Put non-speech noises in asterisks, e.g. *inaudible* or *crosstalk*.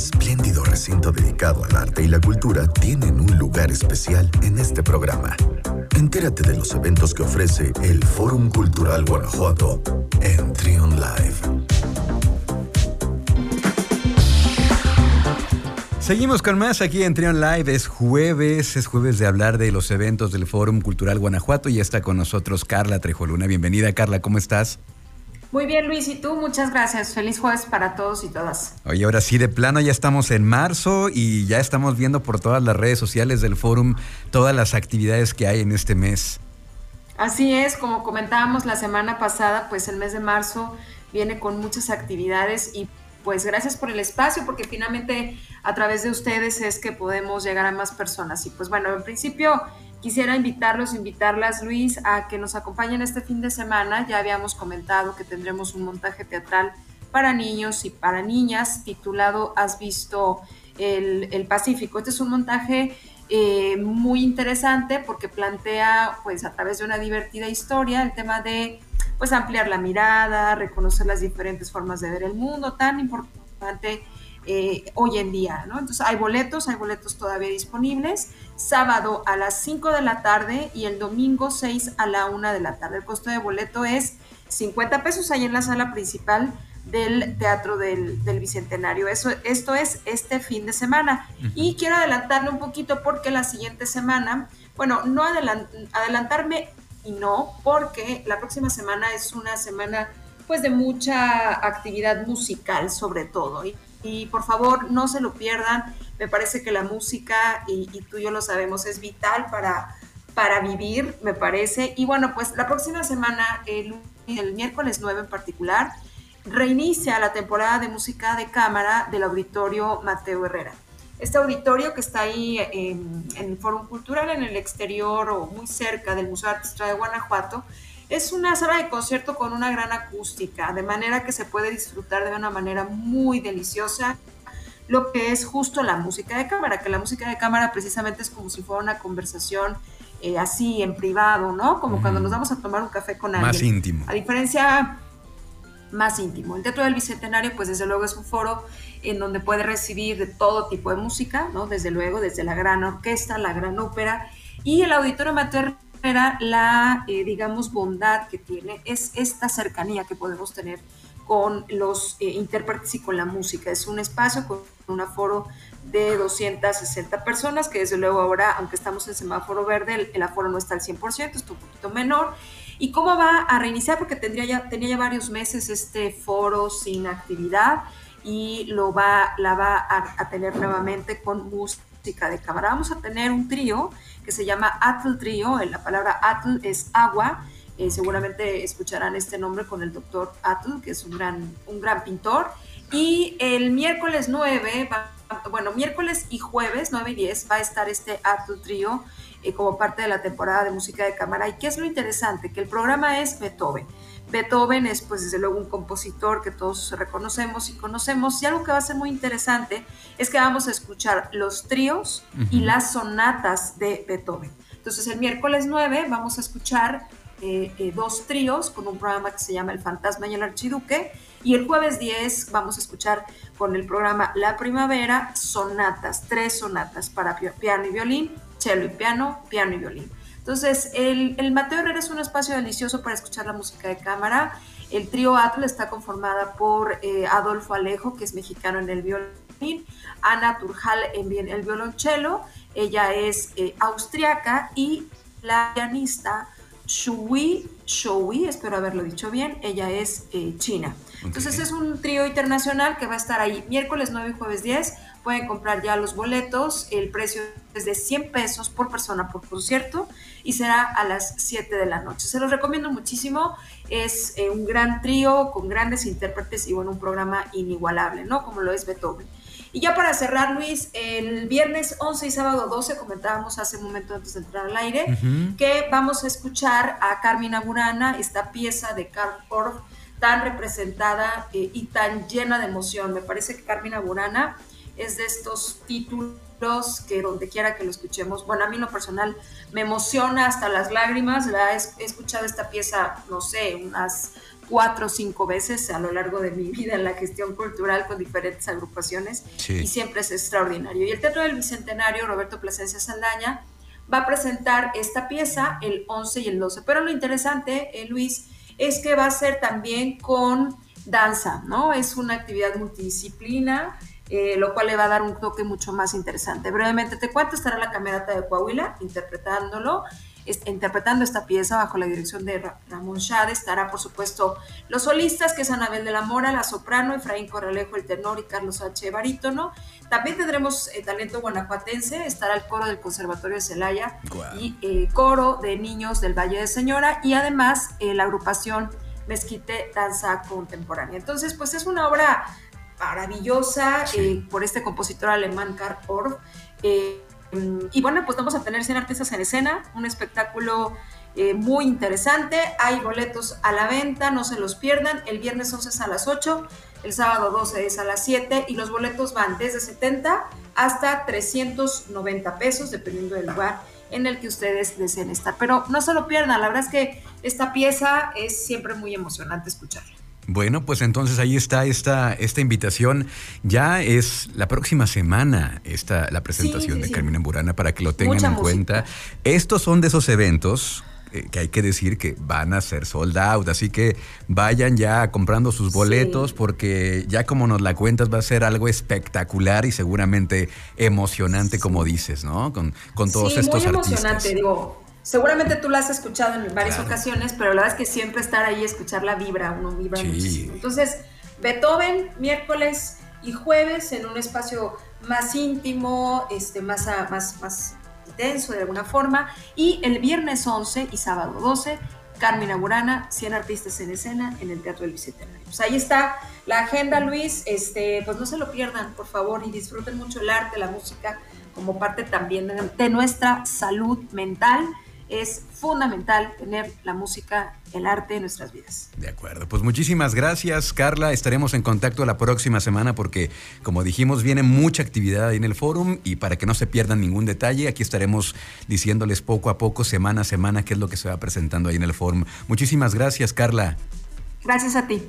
espléndido recinto dedicado al arte y la cultura tienen un lugar especial en este programa. Entérate de los eventos que ofrece el Fórum Cultural Guanajuato en Trion Live. Seguimos con más aquí en Trion Live. Es jueves, es jueves de hablar de los eventos del Fórum Cultural Guanajuato y está con nosotros Carla Trejoluna. Bienvenida, Carla, ¿cómo estás? Muy bien, Luis, y tú, muchas gracias. Feliz jueves para todos y todas. Oye, ahora sí, de plano ya estamos en marzo y ya estamos viendo por todas las redes sociales del Fórum todas las actividades que hay en este mes. Así es, como comentábamos la semana pasada, pues el mes de marzo viene con muchas actividades y pues gracias por el espacio, porque finalmente a través de ustedes es que podemos llegar a más personas. Y pues bueno, en principio Quisiera invitarlos, invitarlas, Luis, a que nos acompañen este fin de semana. Ya habíamos comentado que tendremos un montaje teatral para niños y para niñas titulado Has visto el, Pacífico. Este es un montaje eh, muy interesante porque plantea, pues a través de una divertida historia, el tema de pues ampliar la mirada, reconocer las diferentes formas de ver el mundo, tan importante eh, hoy en día, ¿no? Entonces hay boletos, hay boletos todavía disponibles, sábado a las 5 de la tarde y el domingo 6 a la 1 de la tarde. El costo de boleto es 50 pesos ahí en la sala principal del Teatro del, Bicentenario. Eso, esto es este fin de semana. Y quiero adelantarle un poquito porque la siguiente semana, bueno, no adelantarme y no, porque la próxima semana es una semana pues de mucha actividad musical sobre todo. Y y por favor no se lo pierdan. Me parece que la música, y, tú y yo lo sabemos, es vital para, para vivir, me parece. Y bueno, pues la próxima semana, el, el miércoles 9 en particular, reinicia la temporada de música de cámara del auditorio Mateo Herrera. Este auditorio que está ahí en, en Foro Cultural, en el exterior o muy cerca del Museo Artista de Guanajuato, es una sala de concierto con una gran acústica, de manera que se puede disfrutar de una manera muy deliciosa lo que es justo la música de cámara, que la música de cámara precisamente es como si fuera una conversación eh, así en privado, ¿no? Como cuando nos vamos a tomar un café con alguien. Más íntimo. A diferencia más íntimo. El Teatro del Bicentenario, pues desde luego es un foro en donde puede recibir de todo tipo de música, ¿no? Desde luego, desde la gran orquesta, la gran ópera y el Auditorio Mater era la, eh, digamos, bondad que tiene, es esta cercanía que podemos tener con los eh, intérpretes y con la música. Es un espacio con un aforo de 260 personas, que desde luego ahora, aunque estamos en semáforo verde, el, aforo no está al 100%, está un poquito menor. ¿Y cómo va a reiniciar? Porque tendría ya, tenía ya varios meses este foro sin actividad y lo va, la va a, a tener nuevamente con música de cámara. Vamos a tener un trío que se llama Atl Trio. La palabra Atl es agua. Eh, seguramente escucharán este nombre con el doctor Atl, que es un gran, un gran pintor. Y el miércoles 9, bueno, miércoles y jueves 9 y 10 va a estar este Atl Trio eh, como parte de la temporada de música de cámara. ¿Y qué es lo interesante? Que el programa es Beethoven. Beethoven es pues desde luego un compositor que todos reconocemos y conocemos y algo que va a ser muy interesante es que vamos a escuchar los tríos y las sonatas de Beethoven. Entonces el miércoles 9 vamos a escuchar eh, eh, dos tríos con un programa que se llama El Fantasma y el Archiduque y el jueves 10 vamos a escuchar con el programa La Primavera sonatas, tres sonatas para piano y violín, cello y piano, piano y violín. Entonces, el, Mateo Herrera es un espacio delicioso para escuchar la música de cámara. El trío Atl está conformada por eh, Adolfo Alejo, que es mexicano en el violín, Ana Turjal en el violonchelo, ella es eh, austriaca, y la pianista Shui Shoui, espero haberlo dicho bien, ella es eh, china. Entonces es un trío internacional que va a estar ahí miércoles 9 y jueves 10 pueden comprar ya los boletos. El precio es de 100 pesos por persona por concierto y será a las 7 de la noche. Se los recomiendo muchísimo. Es eh, un gran trío con grandes intérpretes y bueno, un programa inigualable, ¿no? Como lo es Beethoven. Y ya para cerrar, Luis, el viernes 11 y sábado 12 comentábamos hace un momento antes de entrar al aire que vamos a escuchar a Carmina Burana, esta pieza de Karl Orff tan representada eh, y tan llena de emoción. Me parece que Carmina Burana es de estos títulos que donde quiera que lo escuchemos, bueno, a mí en lo personal me emociona hasta las lágrimas, la he, escuchado esta pieza, no sé, unas cuatro o cinco veces a lo largo de mi *laughs* vida en la gestión cultural con diferentes agrupaciones y siempre es extraordinario. Y el Teatro del Bicentenario, Roberto Plasencia Saldaña, va a presentar esta pieza el 11 y el 12. Pero lo interesante, eh, Luis, es que va a ser también con danza, ¿no? Es una actividad multidisciplina, eh, lo cual le va a dar un toque mucho más interesante. Brevemente te cuento, estará la Camerata de Coahuila interpretándolo interpretando esta pieza bajo la dirección de Ramón Shade. Estará, por supuesto, los solistas, que es Anabel de la Mora, la soprano, Efraín Corralejo, el tenor y Carlos H. Barítono. También tendremos eh, talento guanajuatense, estará el coro del Conservatorio de Celaya y el eh, coro de niños del Valle de Señora y además eh, la agrupación Mezquite Danza Contemporánea. Entonces, pues es una obra maravillosa por este compositor alemán Karl Orff. Mm, y bueno, pues vamos a tener 100 artistas en escena, un espectáculo eh, muy interesante. Hay boletos a la venta, no se los pierdan. El viernes 11 es a las 8, el sábado 12 es a las 7 y los boletos van desde 70 hasta 390 pesos, dependiendo del lugar en el que ustedes deseen estar. Pero no se lo pierdan, la verdad es que esta pieza es siempre muy emocionante escucharla. Bueno, pues entonces ahí está esta, esta invitación. Ya es la próxima semana esta, la presentación de Carmina Burana para que lo tengan en cuenta. Estos son de esos eventos eh, que hay que decir que van a ser sold out, así que vayan ya comprando sus boletos porque ya como nos la cuentas va a ser algo espectacular y seguramente emocionante como dices, ¿no? Con, con todos estos muy emocionante, digo seguramente tú la has escuchado en varias ocasiones, pero la verdad es que siempre estar ahí, escuchar la vibra, uno vibra muchísimo. Entonces, Beethoven, miércoles y jueves en un espacio más íntimo, este, más, más, más denso de alguna forma, y el viernes 11 y sábado 12, Carmina Burana, 100 artistas en escena en el Teatro del Bicentenario. Pues ahí está la agenda, Luis, este, pues no se lo pierdan, por favor, y disfruten mucho el arte, la música, como parte también de nuestra salud mental es fundamental tener la música, el arte en nuestras vidas. De acuerdo, pues muchísimas gracias Carla, estaremos en contacto la próxima semana porque como dijimos viene mucha actividad ahí en el fórum y para que no se pierdan ningún detalle, aquí estaremos diciéndoles poco a poco, semana a semana, qué es lo que se va presentando ahí en el fórum. Muchísimas gracias Carla. Gracias a ti.